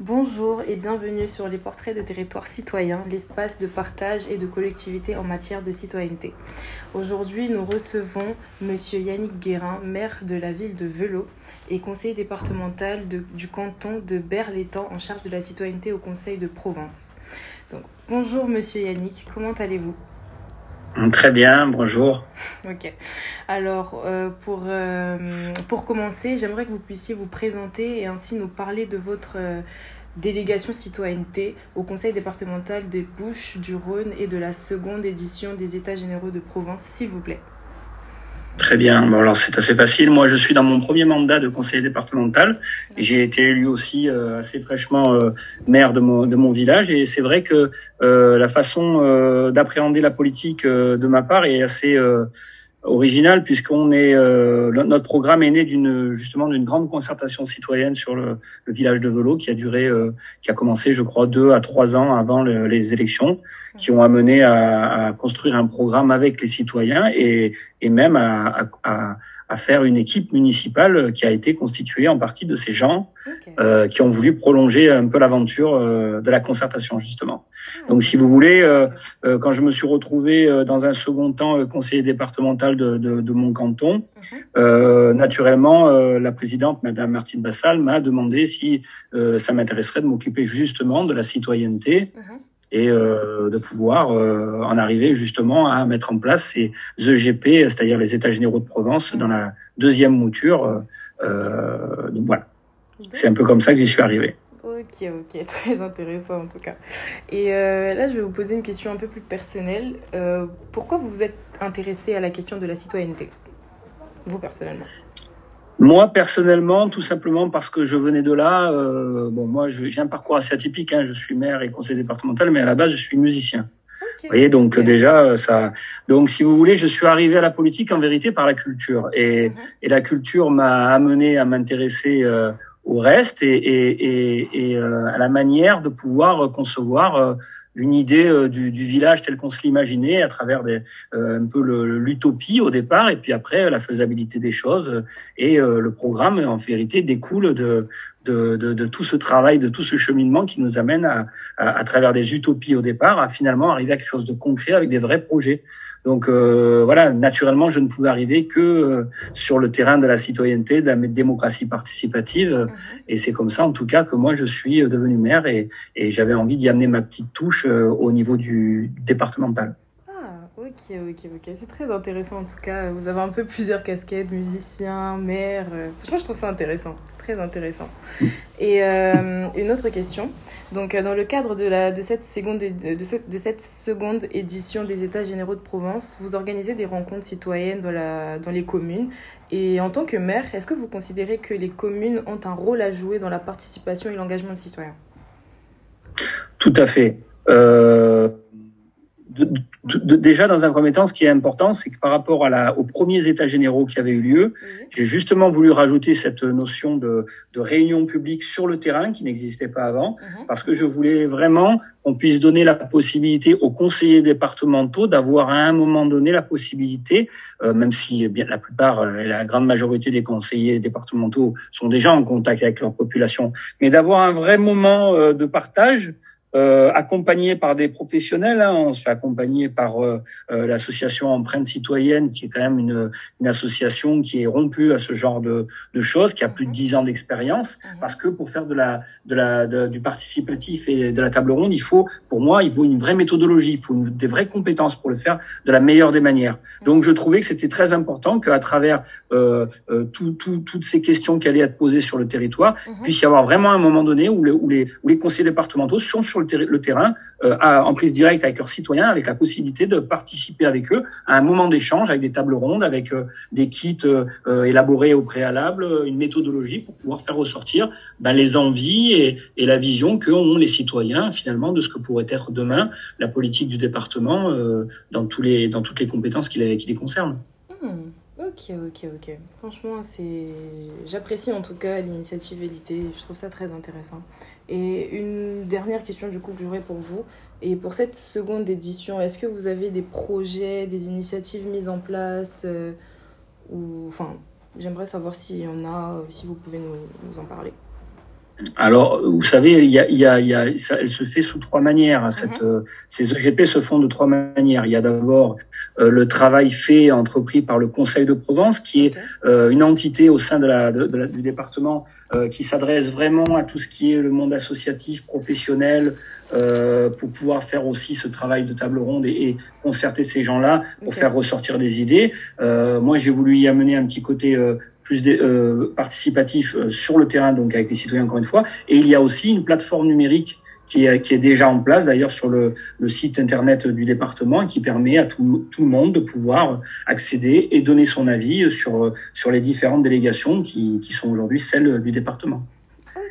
Bonjour et bienvenue sur les portraits de territoire citoyen, l'espace de partage et de collectivité en matière de citoyenneté. Aujourd'hui, nous recevons Monsieur Yannick Guérin, maire de la ville de Velo et conseiller départemental du canton de Berlétan en charge de la citoyenneté au Conseil de Provence. Donc, bonjour Monsieur Yannick, comment allez-vous? Très bien, bonjour. Ok. Alors, euh, pour, euh, pour commencer, j'aimerais que vous puissiez vous présenter et ainsi nous parler de votre euh, délégation citoyenneté au Conseil départemental des Bouches, du Rhône et de la seconde édition des États généraux de Provence, s'il vous plaît. Très bien. Bon, alors c'est assez facile. Moi, je suis dans mon premier mandat de conseiller départemental. J'ai été élu aussi euh, assez fraîchement euh, maire de mon, de mon village. Et c'est vrai que euh, la façon d'appréhender la politique de ma part est assez original puisqu'on est euh, notre programme est né d'une justement d'une grande concertation citoyenne sur le, le, village de Velo qui a duré euh, qui a commencé je crois deux à trois ans avant les élections qui ont amené à, à, construire un programme avec les citoyens et, et même à, à, à, faire une équipe municipale qui a été constituée en partie de ces gens euh, qui ont voulu prolonger un peu l'aventure euh, de la concertation justement. Ah. Donc si vous voulez, euh, quand je me suis retrouvé dans un second temps conseiller départemental de, de, de mon canton, mhm. naturellement la présidente Madame Martine Bassal m'a demandé si ça m'intéresserait de m'occuper justement de la citoyenneté. Mhm et euh, de pouvoir euh, en arriver justement à mettre en place ces EGP, c'est-à-dire les États généraux de Provence, dans la deuxième mouture. Euh, donc voilà, c'est un peu comme ça que j'y suis arrivé. Ok, ok, très intéressant en tout cas. Et là, je vais vous poser une question un peu plus personnelle. pourquoi vous vous êtes intéressé à la question de la citoyenneté, vous personnellement? Moi, personnellement, tout simplement parce que je venais de là. Euh, bon, moi, j'ai un parcours assez atypique. Hein, je suis maire et conseiller départemental, mais à la base, je suis musicien. Vous voyez, donc déjà, ça. Donc, si vous voulez, je suis arrivé à la politique en vérité par la culture, et, mhm. et la culture m'a amené à m'intéresser euh, au reste et, et, et euh, à la manière de pouvoir concevoir euh, une idée euh, du, du, village tel qu'on se l'imaginait à travers des, euh, un peu l'utopie au départ et puis après la faisabilité des choses et euh, le programme en vérité découle de, de, de, de, tout ce travail, de tout ce cheminement qui nous amène à, à, à, travers des utopies au départ à finalement arriver à quelque chose de concret avec des vrais projets. Donc euh, voilà, naturellement, je ne pouvais arriver que euh, sur le terrain de la citoyenneté, de la démocratie participative. Mhm. Et c'est comme ça, en tout cas, que moi, je suis devenu maire et, et j'avais envie d'y amener ma petite touche euh, au niveau du départemental. Ok, ok, ok. C'est très intéressant en tout cas. Vous avez un peu plusieurs casquettes, musicien, maire. Franchement, je trouve ça intéressant. Très intéressant. Et euh, une autre question. Donc, dans le cadre de, la, de, cette seconde, de, de, cette seconde édition des États généraux de Provence, vous organisez des rencontres citoyennes dans, la, dans les communes. Et en tant que maire, est-ce que vous considérez que les communes ont un rôle à jouer dans la participation et l'engagement des citoyens? Tout à fait. Euh déjà, dans un premier temps, ce qui est important, c'est que par rapport à la, aux premiers états généraux qui avaient eu lieu, j'ai justement voulu rajouter cette notion de, de, réunion publique sur le terrain qui n'existait pas avant, mhm. parce que je voulais vraiment qu'on puisse donner la possibilité aux conseillers départementaux d'avoir à un moment donné la possibilité, euh, même si bien la plupart, euh, la grande majorité des conseillers départementaux sont déjà en contact avec leur population, mais d'avoir un vrai moment euh, de partage euh, accompagné par des professionnels. Hein. On se fait accompagner par euh, euh, l'association Empreinte Citoyenne, qui est quand même une, une, association qui est rompue à ce genre de, de choses, qui a plus de dix ans d'expérience. Mhm. Parce que pour faire de la, de la, du participatif et de la table ronde, il faut, pour moi, il faut une vraie méthodologie, il faut des vraies compétences pour le faire de la meilleure des manières. Mhm. Donc, je trouvais que c'était très important qu'à travers euh, euh, tout, tout, toutes ces questions qui allaient être posées sur le territoire, mhm. puisse y avoir vraiment un moment donné où, où, les, où les conseillers départementaux sont sur le, terrain euh, en prise directe avec leurs citoyens, avec la possibilité de participer avec eux à un moment d'échange, avec des tables rondes, avec euh, des kits euh, élaborés au préalable, une méthodologie pour pouvoir faire ressortir ben, les envies et, la vision qu'ont les citoyens finalement de ce que pourrait être demain la politique du département dans toutes les compétences qui les, concernent. Hmm. Ok, ok, ok. Franchement, j'apprécie en tout cas l'initiative Élité. Je trouve ça très intéressant. Et une dernière question du coup que j'aurais pour vous. Et pour cette seconde édition, est-ce que vous avez des projets, des initiatives mises en place euh, j'aimerais savoir s'il y en a, si vous pouvez nous en parler. Alors, vous savez, il y a, il y a, il y a ça, elle se fait sous trois manières. Hein, cette, mhm. ces EGP se font de trois manières. Il y a d'abord euh, le travail fait entrepris par le Conseil de Provence, qui est euh, une entité au sein de la, de, de du département euh, qui s'adresse vraiment à tout ce qui est le monde associatif, professionnel, pour pouvoir faire aussi ce travail de table ronde et, et concerter ces gens-là pour faire ressortir des idées. moi, j'ai voulu y amener un petit côté plus euh, participatif euh, sur le terrain, donc avec les citoyens encore une fois. Et il y a aussi une plateforme numérique qui est, qui est déjà en place d'ailleurs sur le, le, site internet du département et qui permet à tout, tout, le monde de pouvoir accéder et donner son avis sur, sur les différentes délégations qui, qui sont aujourd'hui celles du département.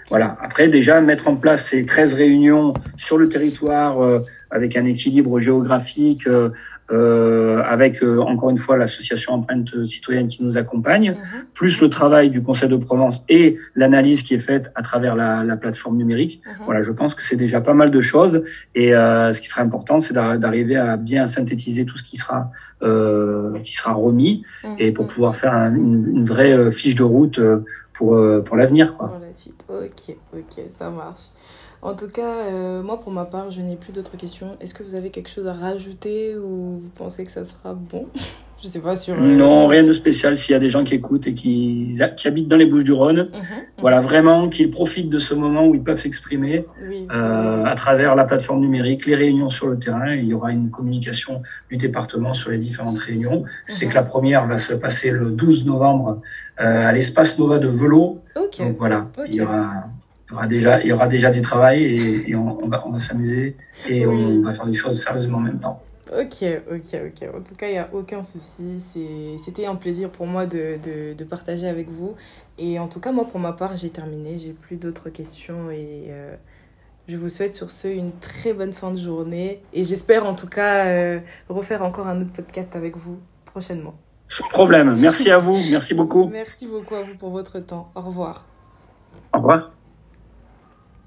Voilà. Après, déjà, mettre en place ces 13 réunions sur le territoire euh, avec un équilibre géographique, euh, euh, avec euh, encore une fois l'association Empreinte Citoyenne qui nous accompagne, mhm. plus le travail du Conseil de Provence et l'analyse qui est faite à travers la, la plateforme numérique. Mhm. Voilà, je pense que c'est déjà pas mal de choses. Et euh, ce qui sera important, c'est d'arriver à bien synthétiser tout ce qui sera euh, qui sera remis mhm. et pour pouvoir faire une, une, vraie fiche de route pour pour l'avenir. Pour la suite. Ok, ok, ça marche. En tout cas, euh, moi pour ma part, je n'ai plus d'autres questions. Est-ce que vous avez quelque chose à rajouter ou vous pensez que ça sera bon? Je sais pas sur. Euh, non, rien de spécial. S'il y a des gens qui écoutent et qui, qui habitent dans les Bouches-du-Rhône, mhm, mhm. voilà vraiment qu'ils profitent de ce moment où ils peuvent s'exprimer euh, à travers la plateforme numérique, les réunions sur le terrain. Il y aura une communication du département sur les différentes réunions. Je sais mhm. que la première va se passer le 12 novembre à l'espace Nova de Velo. Donc voilà, il y aura il y aura déjà, il y aura déjà du travail et, et on, on, va, on va s'amuser et on va faire des choses sérieusement en même temps. Ok, ok, ok. En tout cas, il n'y a aucun souci. C'était un plaisir pour moi de, de, de, partager avec vous. Et en tout cas, moi, pour ma part, j'ai terminé. J'ai plus d'autres questions. Et euh, je vous souhaite sur ce une très bonne fin de journée. Et j'espère en tout cas euh, refaire encore un autre podcast avec vous prochainement. Sans problème. Merci à vous. Merci beaucoup. Merci beaucoup à vous pour votre temps. Au revoir. Au revoir.